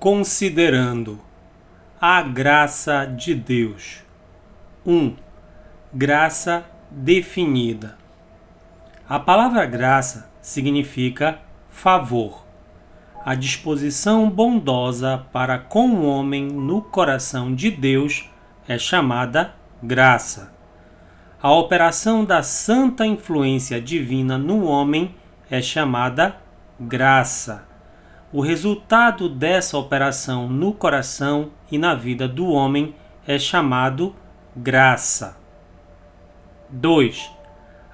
Considerando a graça de Deus. 1. Um, graça definida. A palavra graça significa favor, a disposição bondosa para com o homem no coração de Deus é chamada graça. A operação da santa influência divina no homem é chamada graça. O resultado dessa operação no coração e na vida do homem é chamado graça. 2.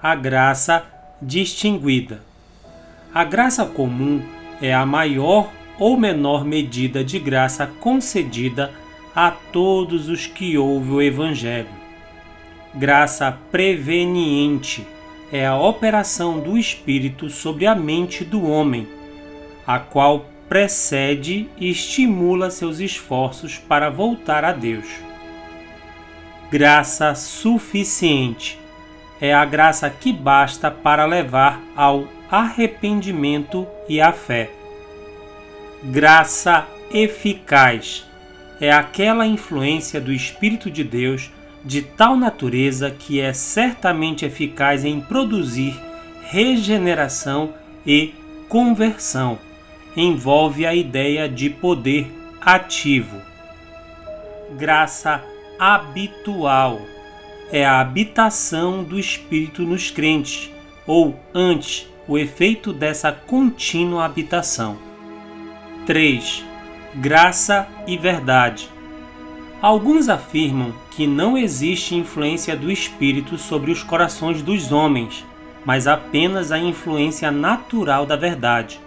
A graça distinguida. A graça comum é a maior ou menor medida de graça concedida a todos os que ouvem o Evangelho. Graça preveniente é a operação do Espírito sobre a mente do homem, a qual precede e estimula seus esforços para voltar a Deus. Graça suficiente é a graça que basta para levar ao arrependimento e à fé. Graça eficaz é aquela influência do Espírito de Deus de tal natureza que é certamente eficaz em produzir regeneração e conversão. Envolve a ideia de poder ativo. Graça habitual é a habitação do Espírito nos crentes, ou antes, o efeito dessa contínua habitação. 3. Graça e verdade. Alguns afirmam que não existe influência do Espírito sobre os corações dos homens, mas apenas a influência natural da verdade.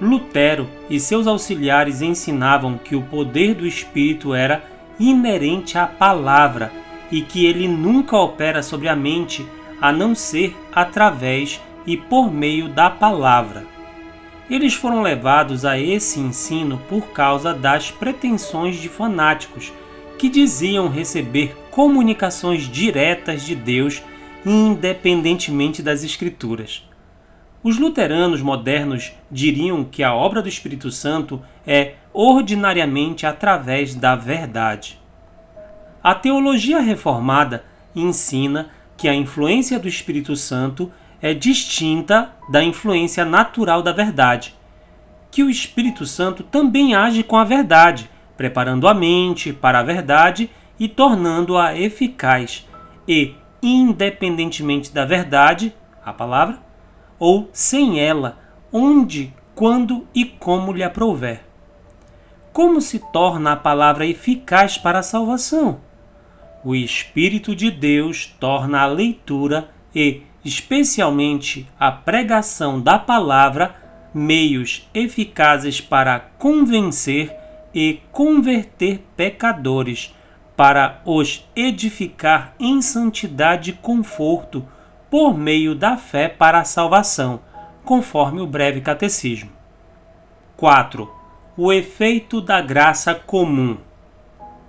Lutero e seus auxiliares ensinavam que o poder do Espírito era inerente à palavra e que ele nunca opera sobre a mente a não ser através e por meio da palavra. Eles foram levados a esse ensino por causa das pretensões de fanáticos que diziam receber comunicações diretas de Deus independentemente das Escrituras. Os luteranos modernos diriam que a obra do Espírito Santo é ordinariamente através da verdade. A teologia reformada ensina que a influência do Espírito Santo é distinta da influência natural da verdade, que o Espírito Santo também age com a verdade, preparando a mente para a verdade e tornando-a eficaz, e, independentemente da verdade, a palavra, ou sem ela, onde, quando e como lhe aprouver. Como se torna a palavra eficaz para a salvação? O Espírito de Deus torna a leitura e especialmente a pregação da palavra, meios eficazes para convencer e converter pecadores, para os edificar em santidade e conforto por meio da fé para a salvação, conforme o breve catecismo. 4. O efeito da graça comum.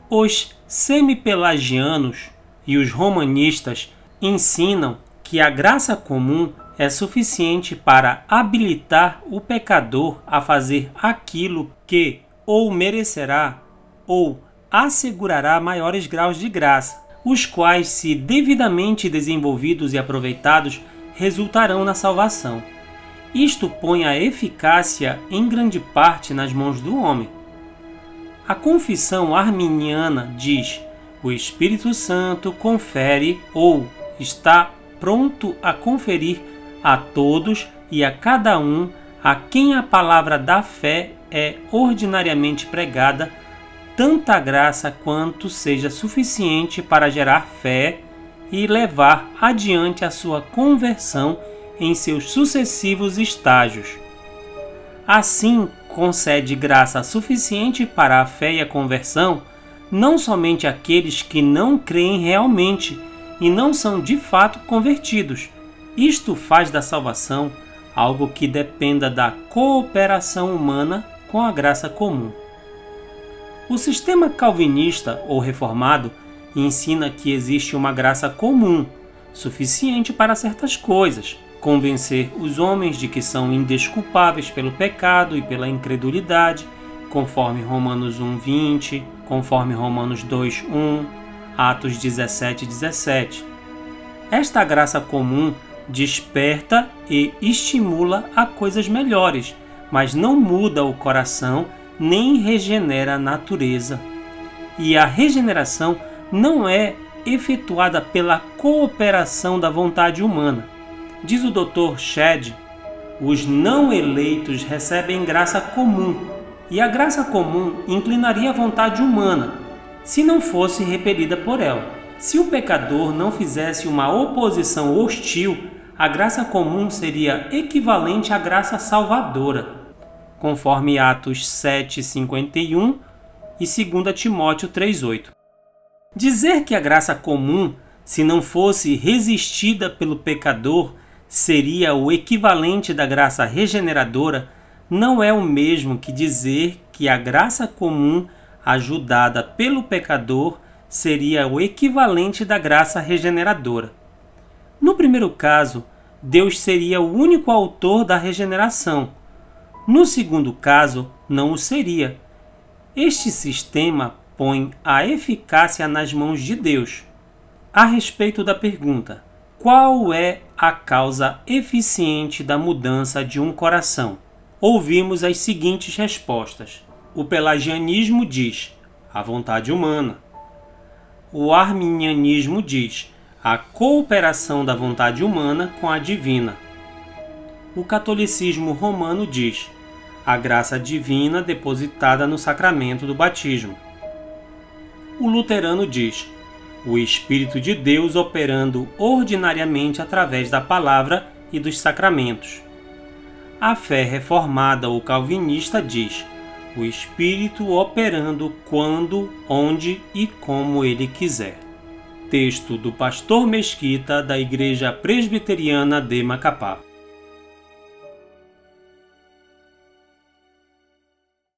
Os semipelagianos e os romanistas ensinam que a graça comum é suficiente para habilitar o pecador a fazer aquilo que ou merecerá ou assegurará maiores graus de graça, os quais, se devidamente desenvolvidos e aproveitados, resultarão na salvação. Isto põe a eficácia em grande parte nas mãos do homem. A confissão arminiana diz: o Espírito Santo confere ou está pronto a conferir a todos e a cada um a quem a palavra da fé é ordinariamente pregada tanta graça quanto seja suficiente para gerar fé e levar adiante a sua conversão em seus sucessivos estágios. Assim, concede graça suficiente para a fé e a conversão, não somente aqueles que não creem realmente e não são de fato convertidos. Isto faz da salvação algo que dependa da cooperação humana com a graça comum. O sistema calvinista ou reformado ensina que existe uma graça comum, suficiente para certas coisas, convencer os homens de que são indesculpáveis pelo pecado e pela incredulidade, conforme Romanos 1:20, conforme Romanos 2:1, Atos 17:17. Esta graça comum desperta e estimula a coisas melhores, mas não muda o coração nem regenera a natureza. E a regeneração não é efetuada pela cooperação da vontade humana. Diz o Dr. Shedd, os não eleitos recebem graça comum, e a graça comum inclinaria a vontade humana, se não fosse repelida por ela. Se o pecador não fizesse uma oposição hostil, a graça comum seria equivalente à graça salvadora, conforme Atos 7:51 e 2 Timóteo 3:8. Dizer que a graça comum, se não fosse resistida pelo pecador, seria o equivalente da graça regeneradora, não é o mesmo que dizer que a graça comum ajudada pelo pecador seria o equivalente da graça regeneradora. No primeiro caso, Deus seria o único autor da regeneração. No segundo caso, não o seria. Este sistema põe a eficácia nas mãos de Deus. A respeito da pergunta: qual é a causa eficiente da mudança de um coração? Ouvimos as seguintes respostas. O pelagianismo diz: a vontade humana. O arminianismo diz: a cooperação da vontade humana com a divina. O catolicismo romano diz: a graça divina depositada no sacramento do batismo o luterano diz: o Espírito de Deus operando ordinariamente através da palavra e dos sacramentos. A fé reformada ou calvinista diz: o Espírito operando quando, onde e como ele quiser. Texto do pastor Mesquita da Igreja Presbiteriana de Macapá.